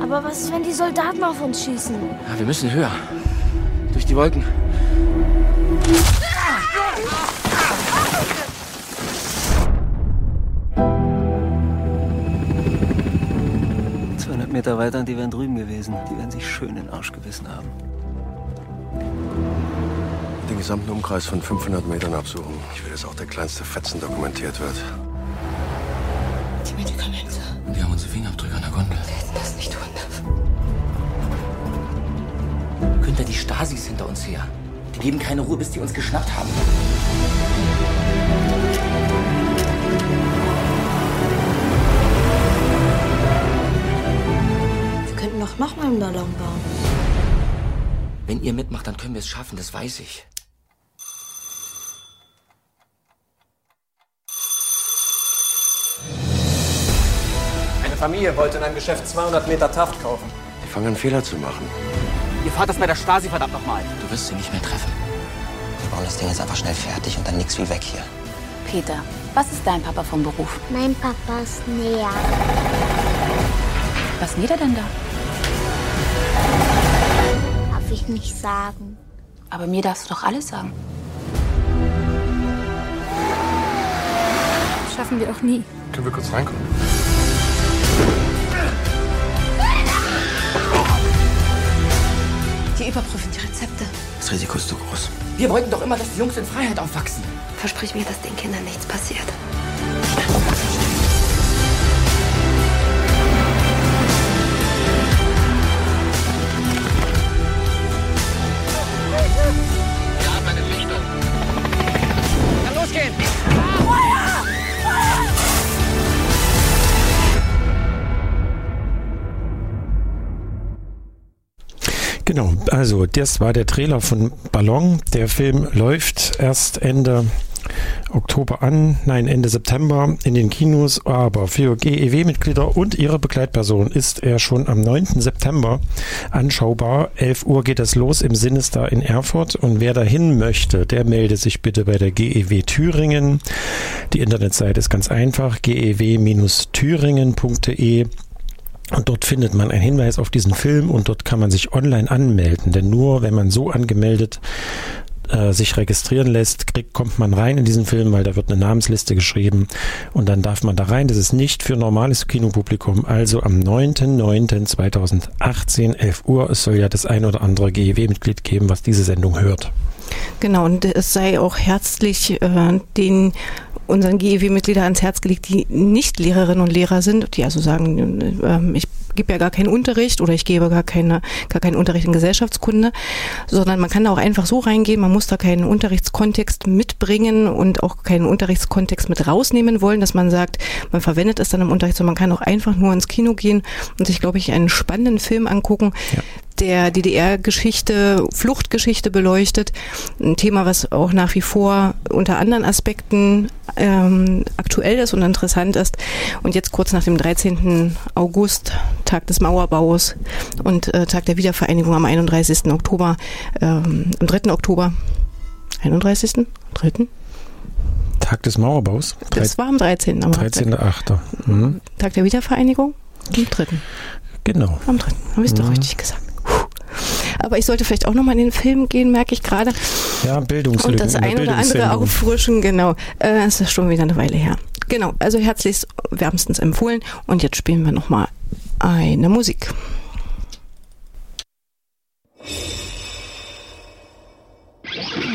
Aber was ist, wenn die Soldaten auf uns schießen? Ja, wir müssen höher. Durch die Wolken. 200 Meter weiter und die wären drüben gewesen. Die werden sich schön in den Arsch gebissen haben. Den gesamten Umkreis von 500 Metern absuchen. Ich will, dass auch der kleinste Fetzen dokumentiert wird. Die Medikamente. Die haben unsere Fingerabdrücke an der Gondel. Wir hätten das nicht tun dürfen. Günther, die Stasi ist hinter uns her. Die geben keine Ruhe, bis die uns geschnappt haben. Noch mal einen Ballon bauen. Wenn ihr mitmacht, dann können wir es schaffen, das weiß ich. Eine Familie wollte in einem Geschäft 200 Meter Taft kaufen. Die fangen an, Fehler zu machen. Ihr Vater ist bei der Stasi, verdammt nochmal. Du wirst sie nicht mehr treffen. Wir bauen das Ding jetzt einfach schnell fertig und dann nix wie weg hier. Peter, was ist dein Papa vom Beruf? Mein Papa ist näher. Was näht er denn da? Ich nicht sagen. Aber mir darfst du doch alles sagen. Das schaffen wir auch nie. Können wir kurz reinkommen? Die überprüfen die Rezepte. Das Risiko ist zu groß. Wir wollten doch immer, dass die Jungs in Freiheit aufwachsen. Versprich mir, dass den Kindern nichts passiert. Genau, also das war der Trailer von Ballon. Der Film läuft erst Ende Oktober an, nein, Ende September in den Kinos, aber für GEW-Mitglieder und ihre Begleitperson ist er schon am 9. September anschaubar. 11 Uhr geht es los im Sinister in Erfurt und wer dahin möchte, der melde sich bitte bei der GEW Thüringen. Die Internetseite ist ganz einfach, gew-thüringen.de. Und dort findet man einen Hinweis auf diesen Film und dort kann man sich online anmelden. Denn nur wenn man so angemeldet äh, sich registrieren lässt, kriegt, kommt man rein in diesen Film, weil da wird eine Namensliste geschrieben und dann darf man da rein. Das ist nicht für normales Kinopublikum. Also am 9.9.2018, 11 Uhr. Es soll ja das ein oder andere GEW-Mitglied geben, was diese Sendung hört. Genau, und es sei auch herzlich äh, den unseren GEW-Mitgliedern ans Herz gelegt, die nicht Lehrerinnen und Lehrer sind, die also sagen, äh, ich gebe ja gar keinen Unterricht oder ich gebe gar keine gar keinen Unterricht in Gesellschaftskunde, sondern man kann da auch einfach so reingehen, man muss da keinen Unterrichtskontext mitbringen und auch keinen Unterrichtskontext mit rausnehmen wollen, dass man sagt, man verwendet es dann im Unterricht, sondern man kann auch einfach nur ins Kino gehen und sich, glaube ich, einen spannenden Film angucken, ja der DDR-Geschichte, Fluchtgeschichte beleuchtet. Ein Thema, was auch nach wie vor unter anderen Aspekten ähm, aktuell ist und interessant ist. Und jetzt kurz nach dem 13. August, Tag des Mauerbaus und äh, Tag der Wiedervereinigung am 31. Oktober, ähm, am 3. Oktober, 31. 3. Tag des Mauerbaus? Das war am 13. Am 13.8. Mhm. Tag der Wiedervereinigung? Am 3. Genau. Am 3. Habe ich es doch richtig gesagt. Aber ich sollte vielleicht auch nochmal in den Film gehen, merke ich gerade. Ja, Bildungslücken. Und das eine oder andere auffrischen, genau. Äh, es ist schon wieder eine Weile her. Genau, also herzlichst wärmstens empfohlen. Und jetzt spielen wir nochmal eine Musik. zu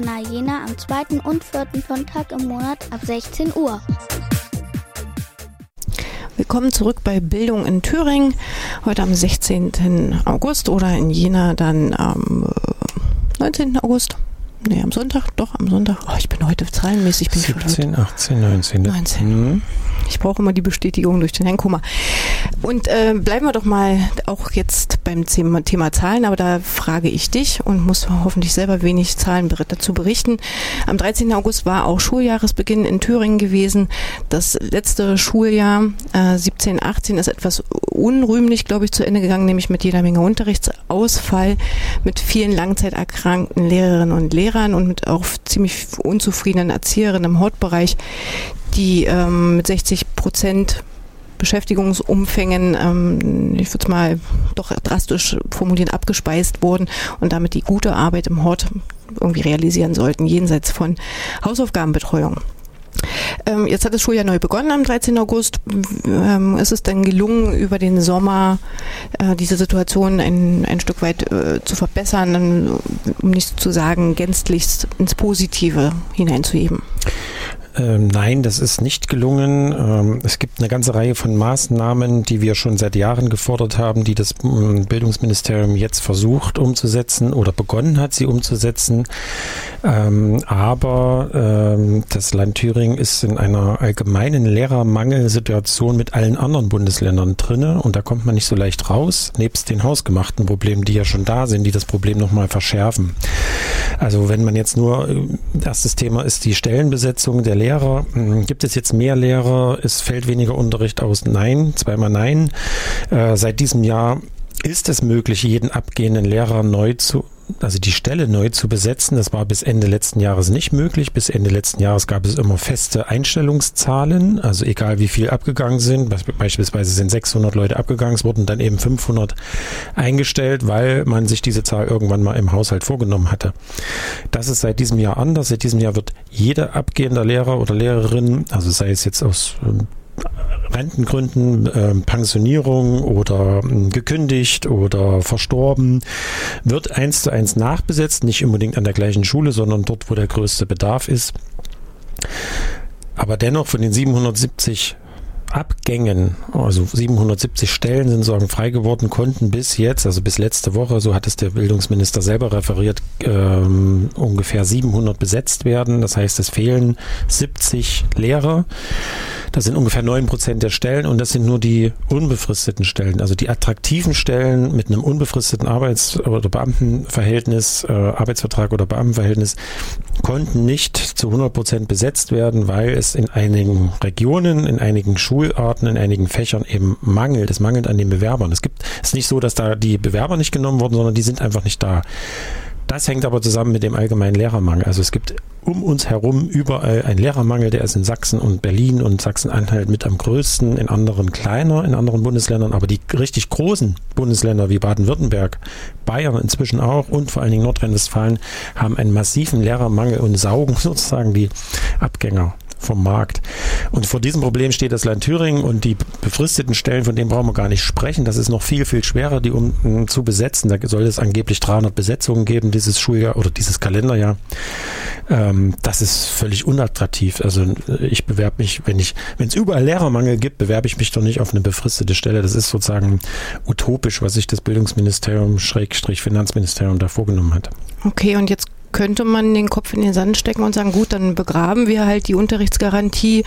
Kanal Jena am zweiten und vierten Sonntag im Monat ab 16 Uhr. Willkommen zurück bei Bildung in Thüringen. Heute am 16. August oder in Jena dann am 19. Äh, August. Nee, am Sonntag, doch, am Sonntag. Oh, ich bin heute zahlenmäßig. Bin 17, 18, 19. 19. Mhm. Ich brauche immer die Bestätigung durch den Herrn Kummer. Und äh, bleiben wir doch mal auch jetzt beim Thema, Thema Zahlen, aber da frage ich dich und muss hoffentlich selber wenig Zahlen dazu berichten. Am 13. August war auch Schuljahresbeginn in Thüringen gewesen. Das letzte Schuljahr äh, 17, 18 ist etwas unrühmlich, glaube ich, zu Ende gegangen, nämlich mit jeder Menge Unterrichtsausfall, mit vielen langzeiterkrankten Lehrerinnen und Lehrern und mit auch ziemlich unzufriedenen Erzieherinnen im Hortbereich, die ähm, mit 60 Prozent Beschäftigungsumfängen, ähm, ich würde es mal doch drastisch formulieren, abgespeist wurden und damit die gute Arbeit im Hort irgendwie realisieren sollten, jenseits von Hausaufgabenbetreuung. Ähm, jetzt hat das Schuljahr neu begonnen am 13. August. Ähm, ist es denn gelungen, über den Sommer äh, diese Situation ein, ein Stück weit äh, zu verbessern, um nicht zu sagen, gänzlich ins Positive hineinzuheben? Ähm, nein, das ist nicht gelungen. Ähm, es gibt eine ganze Reihe von Maßnahmen, die wir schon seit Jahren gefordert haben, die das ähm, Bildungsministerium jetzt versucht umzusetzen oder begonnen hat, sie umzusetzen. Ähm, aber das Land Thüringen ist in einer allgemeinen Lehrermangelsituation mit allen anderen Bundesländern drinne und da kommt man nicht so leicht raus, nebst den hausgemachten Problemen, die ja schon da sind, die das Problem nochmal verschärfen. Also wenn man jetzt nur, äh, erstes Thema ist die Stellenbesetzung der Lehrer. Hm, gibt es jetzt mehr Lehrer? Es fällt weniger Unterricht aus? Nein, zweimal nein. Äh, seit diesem Jahr ist es möglich, jeden abgehenden Lehrer neu zu also die Stelle neu zu besetzen. Das war bis Ende letzten Jahres nicht möglich. Bis Ende letzten Jahres gab es immer feste Einstellungszahlen, also egal wie viel abgegangen sind. Beispielsweise sind 600 Leute abgegangen, es wurden dann eben 500 eingestellt, weil man sich diese Zahl irgendwann mal im Haushalt vorgenommen hatte. Das ist seit diesem Jahr anders. Seit diesem Jahr wird jeder abgehender Lehrer oder Lehrerin, also sei es jetzt aus ähm, Rentengründen, äh, Pensionierung oder äh, gekündigt oder verstorben, wird eins zu eins nachbesetzt, nicht unbedingt an der gleichen Schule, sondern dort, wo der größte Bedarf ist. Aber dennoch von den 770 Abgängen, also 770 Stellen sind sozusagen frei geworden, konnten bis jetzt, also bis letzte Woche, so hat es der Bildungsminister selber referiert, ähm, ungefähr 700 besetzt werden. Das heißt, es fehlen 70 Lehrer. Das sind ungefähr 9 Prozent der Stellen und das sind nur die unbefristeten Stellen. Also die attraktiven Stellen mit einem unbefristeten Arbeits- oder Beamtenverhältnis, äh, Arbeitsvertrag oder Beamtenverhältnis konnten nicht zu 100 Prozent besetzt werden, weil es in einigen Regionen, in einigen Schularten, in einigen Fächern eben mangelt. Es mangelt an den Bewerbern. Es gibt, es ist nicht so, dass da die Bewerber nicht genommen wurden, sondern die sind einfach nicht da. Das hängt aber zusammen mit dem allgemeinen Lehrermangel. Also es gibt um uns herum überall einen Lehrermangel, der ist in Sachsen und Berlin und Sachsen-Anhalt mit am größten, in anderen kleiner, in anderen Bundesländern, aber die richtig großen Bundesländer wie Baden-Württemberg, Bayern inzwischen auch und vor allen Dingen Nordrhein-Westfalen haben einen massiven Lehrermangel und saugen sozusagen die Abgänger vom Markt. Und vor diesem Problem steht das Land Thüringen und die befristeten Stellen, von denen brauchen wir gar nicht sprechen. Das ist noch viel, viel schwerer, die um zu besetzen. Da soll es angeblich 300 Besetzungen geben dieses Schuljahr oder dieses Kalenderjahr. Ähm, das ist völlig unattraktiv. Also äh, ich bewerbe mich, wenn ich, wenn es überall Lehrermangel gibt, bewerbe ich mich doch nicht auf eine befristete Stelle. Das ist sozusagen utopisch, was sich das Bildungsministerium, Schrägstrich Finanzministerium da vorgenommen hat. Okay, und jetzt könnte man den Kopf in den Sand stecken und sagen, gut, dann begraben wir halt die Unterrichtsgarantie,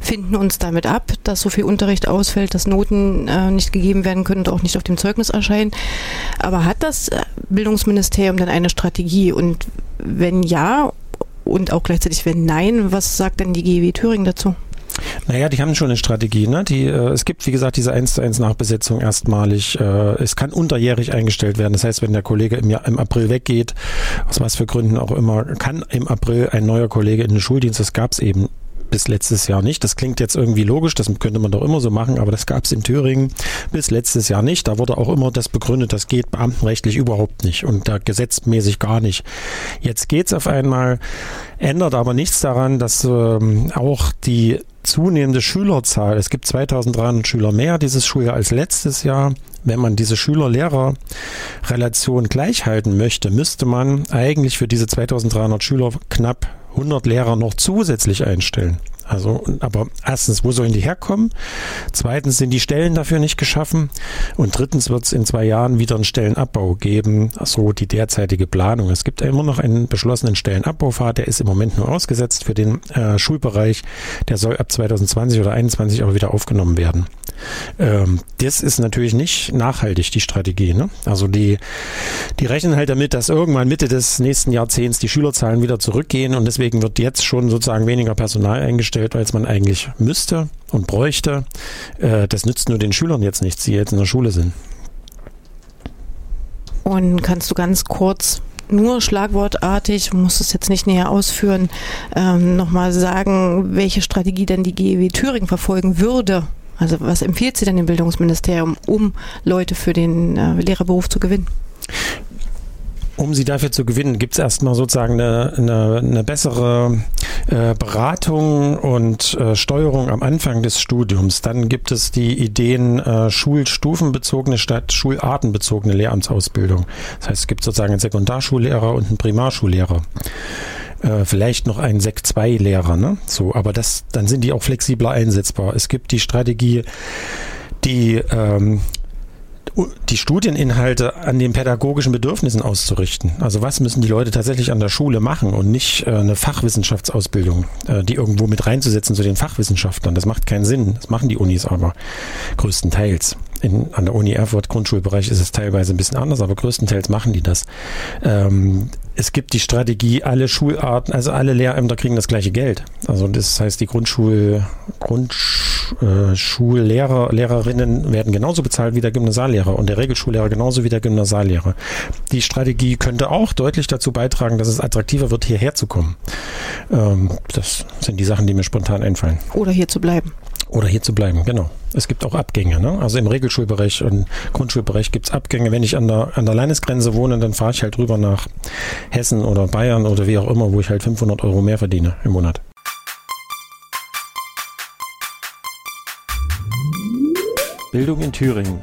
finden uns damit ab, dass so viel Unterricht ausfällt, dass Noten äh, nicht gegeben werden können und auch nicht auf dem Zeugnis erscheinen. Aber hat das Bildungsministerium denn eine Strategie? Und wenn ja und auch gleichzeitig wenn nein, was sagt denn die GEW Thüringen dazu? Naja, die haben schon eine Strategie. Ne? Die, äh, es gibt, wie gesagt, diese 1 zu 1 Nachbesetzung erstmalig. Äh, es kann unterjährig eingestellt werden. Das heißt, wenn der Kollege im, Jahr, im April weggeht, aus was für Gründen auch immer, kann im April ein neuer Kollege in den Schuldienst. Das gab es eben bis letztes Jahr nicht. Das klingt jetzt irgendwie logisch, das könnte man doch immer so machen, aber das gab es in Thüringen bis letztes Jahr nicht. Da wurde auch immer das begründet, das geht beamtenrechtlich überhaupt nicht und da gesetzmäßig gar nicht. Jetzt geht's auf einmal, ändert aber nichts daran, dass ähm, auch die zunehmende Schülerzahl, es gibt 2300 Schüler mehr dieses Schuljahr als letztes Jahr. Wenn man diese Schüler-Lehrer-Relation gleich halten möchte, müsste man eigentlich für diese 2300 Schüler knapp 100 Lehrer noch zusätzlich einstellen. Also, aber erstens, wo sollen die herkommen? Zweitens sind die Stellen dafür nicht geschaffen. Und drittens wird es in zwei Jahren wieder einen Stellenabbau geben, so die derzeitige Planung. Es gibt immer noch einen beschlossenen Stellenabbaufahrt, der ist im Moment nur ausgesetzt für den äh, Schulbereich. Der soll ab 2020 oder 2021 aber wieder aufgenommen werden. Ähm, das ist natürlich nicht nachhaltig, die Strategie. Ne? Also die, die rechnen halt damit, dass irgendwann Mitte des nächsten Jahrzehnts die Schülerzahlen wieder zurückgehen und deswegen wird jetzt schon sozusagen weniger Personal eingestellt gestellt, als man eigentlich müsste und bräuchte. Äh, das nützt nur den Schülern jetzt nichts, die jetzt in der Schule sind. Und kannst du ganz kurz nur schlagwortartig, muss es jetzt nicht näher ausführen, ähm, nochmal sagen, welche Strategie denn die GEW Thüringen verfolgen würde? Also was empfiehlt sie denn dem Bildungsministerium, um Leute für den äh, Lehrerberuf zu gewinnen? Um sie dafür zu gewinnen, gibt es erstmal sozusagen eine, eine, eine bessere äh, Beratung und äh, Steuerung am Anfang des Studiums. Dann gibt es die Ideen äh, schulstufenbezogene statt schulartenbezogene Lehramtsausbildung. Das heißt, es gibt sozusagen einen Sekundarschullehrer und einen Primarschullehrer äh, vielleicht noch ein Sek 2 Lehrer, ne? So, aber das, dann sind die auch flexibler einsetzbar. Es gibt die Strategie, die ähm, die Studieninhalte an den pädagogischen Bedürfnissen auszurichten. Also was müssen die Leute tatsächlich an der Schule machen und nicht äh, eine Fachwissenschaftsausbildung, äh, die irgendwo mit reinzusetzen zu den Fachwissenschaftlern. Das macht keinen Sinn. Das machen die Unis aber größtenteils. In, an der Uni Erfurt Grundschulbereich ist es teilweise ein bisschen anders, aber größtenteils machen die das. Ähm, es gibt die Strategie, alle Schularten, also alle Lehrämter kriegen das gleiche Geld. Also das heißt, die Grundschul, Grundschullehrer, äh, Lehrerinnen werden genauso bezahlt wie der Gymnasiallehrer und der Regelschullehrer genauso wie der Gymnasiallehrer. Die Strategie könnte auch deutlich dazu beitragen, dass es attraktiver wird, hierher zu kommen. Ähm, das sind die Sachen, die mir spontan einfallen. Oder hier zu bleiben. Oder hier zu bleiben, genau. Es gibt auch Abgänge. Ne? Also im Regelschulbereich und Grundschulbereich gibt es Abgänge. Wenn ich an der, an der Landesgrenze wohne, dann fahre ich halt rüber nach Hessen oder Bayern oder wie auch immer, wo ich halt 500 Euro mehr verdiene im Monat. Bildung in Thüringen.